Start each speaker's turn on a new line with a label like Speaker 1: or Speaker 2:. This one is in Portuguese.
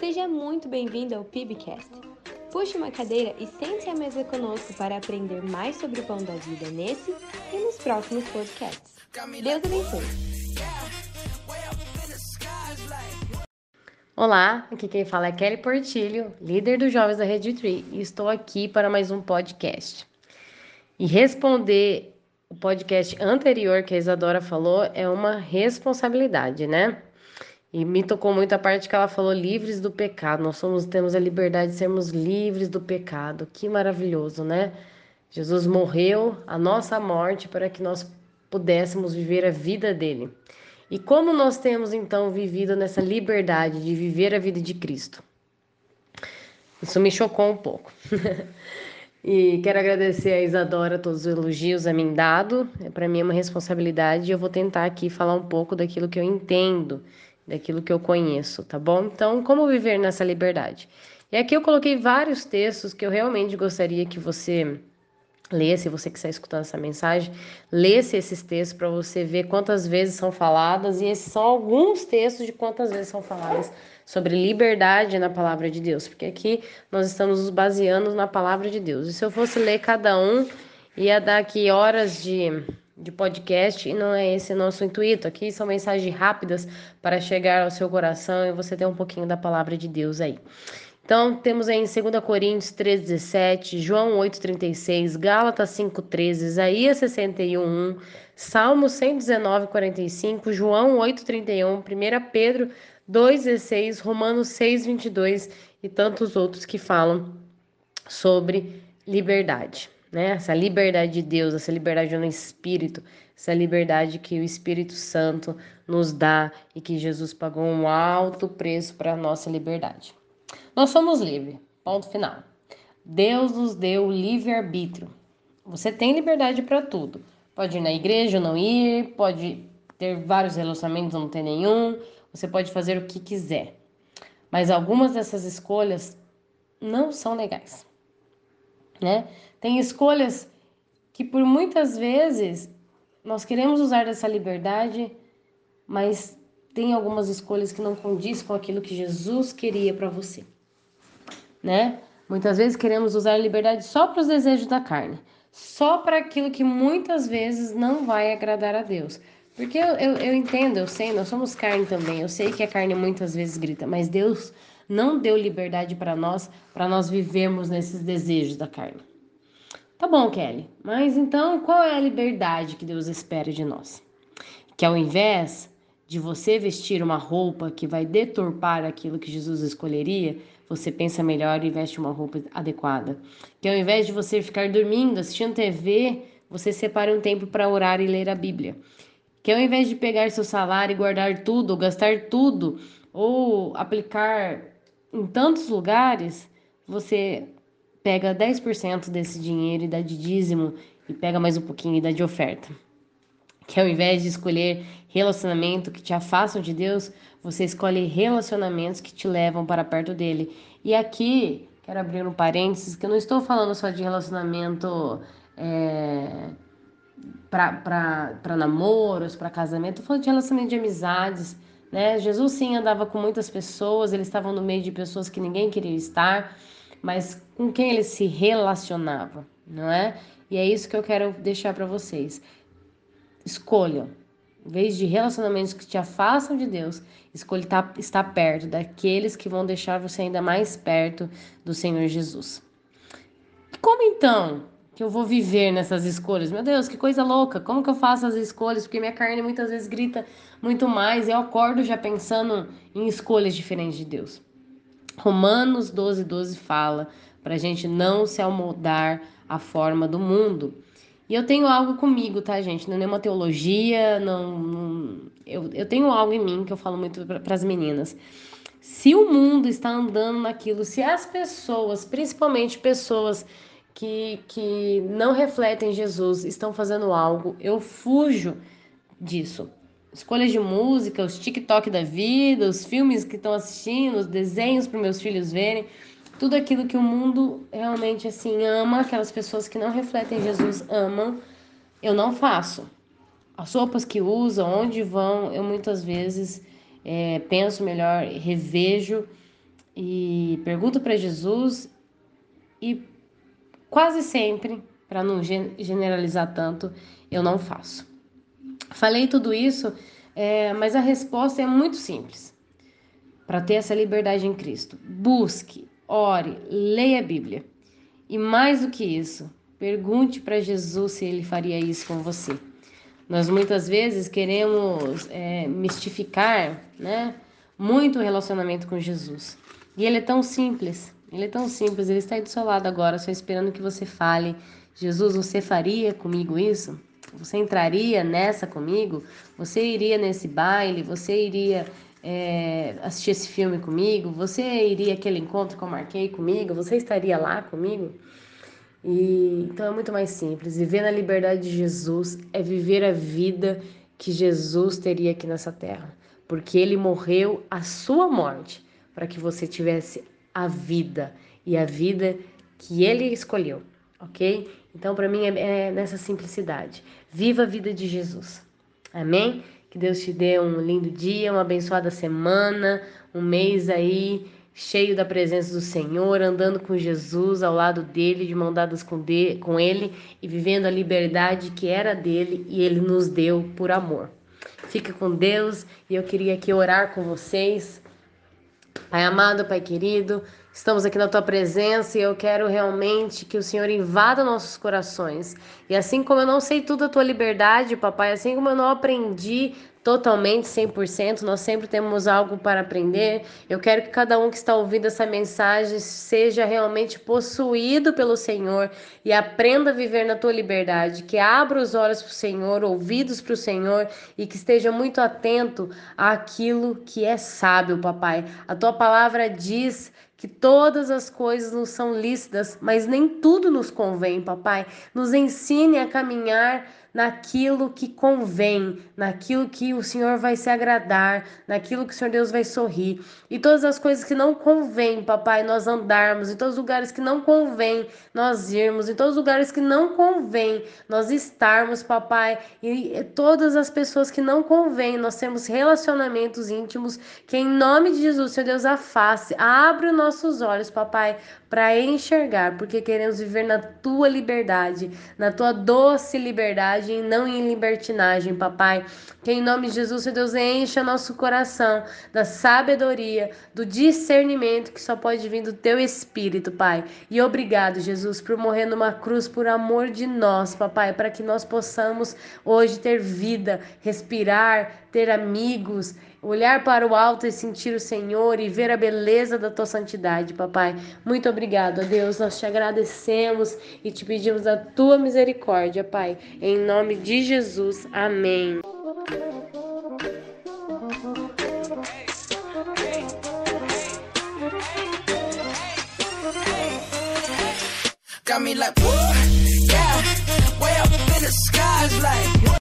Speaker 1: Seja muito bem-vindo ao PIBcast. Puxe uma cadeira e sente-se à mesa conosco para aprender mais sobre o pão da vida nesse e nos próximos podcasts. Deus abençoe!
Speaker 2: Olá, aqui quem fala é Kelly Portilho, líder dos jovens da Rede Tree, e estou aqui para mais um podcast. E responder o podcast anterior que a Isadora falou é uma responsabilidade, né? E me tocou muito a parte que ela falou livres do pecado. Nós somos temos a liberdade de sermos livres do pecado. Que maravilhoso, né? Jesus morreu a nossa morte para que nós pudéssemos viver a vida dele. E como nós temos então vivido nessa liberdade de viver a vida de Cristo? Isso me chocou um pouco. e quero agradecer a Isadora todos os elogios a mim dado. É, para mim é uma responsabilidade e eu vou tentar aqui falar um pouco daquilo que eu entendo daquilo que eu conheço, tá bom? Então, como viver nessa liberdade? E aqui eu coloquei vários textos que eu realmente gostaria que você lesse, você que está escutando essa mensagem, lesse esses textos para você ver quantas vezes são faladas, e esses são alguns textos de quantas vezes são faladas sobre liberdade na palavra de Deus, porque aqui nós estamos nos baseando na palavra de Deus. E se eu fosse ler cada um, ia dar aqui horas de de podcast e não é esse nosso intuito. Aqui são mensagens rápidas para chegar ao seu coração e você ter um pouquinho da palavra de Deus aí. Então, temos aí em 2 Coríntios 3,17, João 8,36, Gálatas 5,13, Isaías 61, Salmo 119, 45, João 8,31, 1 Pedro 2,16, Romanos 6,22 e tantos outros que falam sobre liberdade né? Essa liberdade de Deus, essa liberdade no Espírito, essa liberdade que o Espírito Santo nos dá e que Jesus pagou um alto preço para a nossa liberdade. Nós somos livres, ponto final. Deus nos deu o livre-arbítrio. Você tem liberdade para tudo. Pode ir na igreja ou não ir, pode ter vários relacionamentos ou não ter nenhum, você pode fazer o que quiser. Mas algumas dessas escolhas não são legais né? Tem escolhas que por muitas vezes nós queremos usar dessa liberdade, mas tem algumas escolhas que não condiz com aquilo que Jesus queria para você, né? Muitas vezes queremos usar a liberdade só para os desejos da carne, só para aquilo que muitas vezes não vai agradar a Deus. Porque eu, eu, eu entendo, eu sei, nós somos carne também, eu sei que a carne muitas vezes grita, mas Deus não deu liberdade para nós, para nós vivermos nesses desejos da carne. Tá bom, Kelly, mas então qual é a liberdade que Deus espera de nós? Que ao invés de você vestir uma roupa que vai deturpar aquilo que Jesus escolheria, você pensa melhor e veste uma roupa adequada. Que ao invés de você ficar dormindo, assistindo TV, você separe um tempo para orar e ler a Bíblia. Que ao invés de pegar seu salário e guardar tudo, ou gastar tudo, ou aplicar em tantos lugares, você pega 10% desse dinheiro e dá de dízimo e pega mais um pouquinho e dá de oferta. Que ao invés de escolher relacionamento que te afastam de Deus, você escolhe relacionamentos que te levam para perto dele. E aqui, quero abrir um parênteses, que eu não estou falando só de relacionamento é, para namoros, para casamento, estou falando de relacionamento de amizades, né? Jesus sim andava com muitas pessoas, eles estavam no meio de pessoas que ninguém queria estar, mas com quem ele se relacionava, não é? E é isso que eu quero deixar para vocês. Escolham, em vez de relacionamentos que te afastam de Deus, escolha estar perto daqueles que vão deixar você ainda mais perto do Senhor Jesus. Como então que eu vou viver nessas escolhas. Meu Deus, que coisa louca! Como que eu faço as escolhas? Porque minha carne muitas vezes grita muito mais. Eu acordo já pensando em escolhas diferentes de Deus. Romanos 12, 12 fala para a gente não se amoldar à forma do mundo. E eu tenho algo comigo, tá, gente? Não é nenhuma teologia, não. não eu, eu tenho algo em mim que eu falo muito para as meninas. Se o mundo está andando naquilo, se as pessoas, principalmente pessoas que, que não refletem Jesus estão fazendo algo, eu fujo disso. Escolhas de música, os TikTok da vida, os filmes que estão assistindo, os desenhos para meus filhos verem, tudo aquilo que o mundo realmente assim ama, aquelas pessoas que não refletem Jesus amam, eu não faço. As roupas que usam, onde vão, eu muitas vezes é, penso melhor, revejo e pergunto para Jesus e quase sempre, para não generalizar tanto, eu não faço. Falei tudo isso, é, mas a resposta é muito simples. Para ter essa liberdade em Cristo, busque, ore, leia a Bíblia. E mais do que isso, pergunte para Jesus se ele faria isso com você. Nós muitas vezes queremos é, mistificar, né? Muito o relacionamento com Jesus. E ele é tão simples, ele é tão simples, ele está aí do seu lado agora, só esperando que você fale: Jesus, você faria comigo isso? Você entraria nessa comigo? Você iria nesse baile? Você iria é, assistir esse filme comigo? Você iria aquele encontro que eu marquei comigo? Você estaria lá comigo? E então é muito mais simples. Viver na liberdade de Jesus é viver a vida que Jesus teria aqui nessa terra, porque ele morreu a sua morte para que você tivesse a vida e a vida que ele escolheu, ok? Então, para mim, é, é nessa simplicidade. Viva a vida de Jesus. Amém? Que Deus te dê um lindo dia, uma abençoada semana, um mês aí cheio da presença do Senhor, andando com Jesus ao lado dele, de mão dadas com, de, com ele e vivendo a liberdade que era dele e ele nos deu por amor. Fica com Deus e eu queria aqui orar com vocês. Pai amado, Pai querido, estamos aqui na tua presença e eu quero realmente que o Senhor invada nossos corações. E assim como eu não sei tudo da tua liberdade, papai, assim como eu não aprendi totalmente 100%, nós sempre temos algo para aprender. Eu quero que cada um que está ouvindo essa mensagem seja realmente possuído pelo Senhor e aprenda a viver na tua liberdade, que abra os olhos para o Senhor, ouvidos para o Senhor e que esteja muito atento àquilo que é sábio, papai. A tua palavra diz que todas as coisas nos são lícitas, mas nem tudo nos convém, papai. Nos ensine a caminhar naquilo que convém, naquilo que o Senhor vai se agradar, naquilo que o Senhor Deus vai sorrir. E todas as coisas que não convém, papai, nós andarmos, em todos os lugares que não convém nós irmos, em todos os lugares que não convém nós estarmos, papai, e todas as pessoas que não convém nós temos relacionamentos íntimos, que em nome de Jesus, Senhor Deus, afaste, abre os nossos olhos, papai, para enxergar, porque queremos viver na tua liberdade, na tua doce liberdade e não em libertinagem, papai. Que em nome de Jesus, Senhor Deus, encha nosso coração da sabedoria, do discernimento que só pode vir do teu espírito, Pai. E obrigado, Jesus, por morrer numa cruz por amor de nós, papai, para que nós possamos hoje ter vida, respirar, ter amigos, olhar para o alto e sentir o Senhor e ver a beleza da tua santidade, papai. Muito obrigado, a Deus. Nós te agradecemos e te pedimos a tua misericórdia, Pai. Em nome de Jesus. Amém. me like.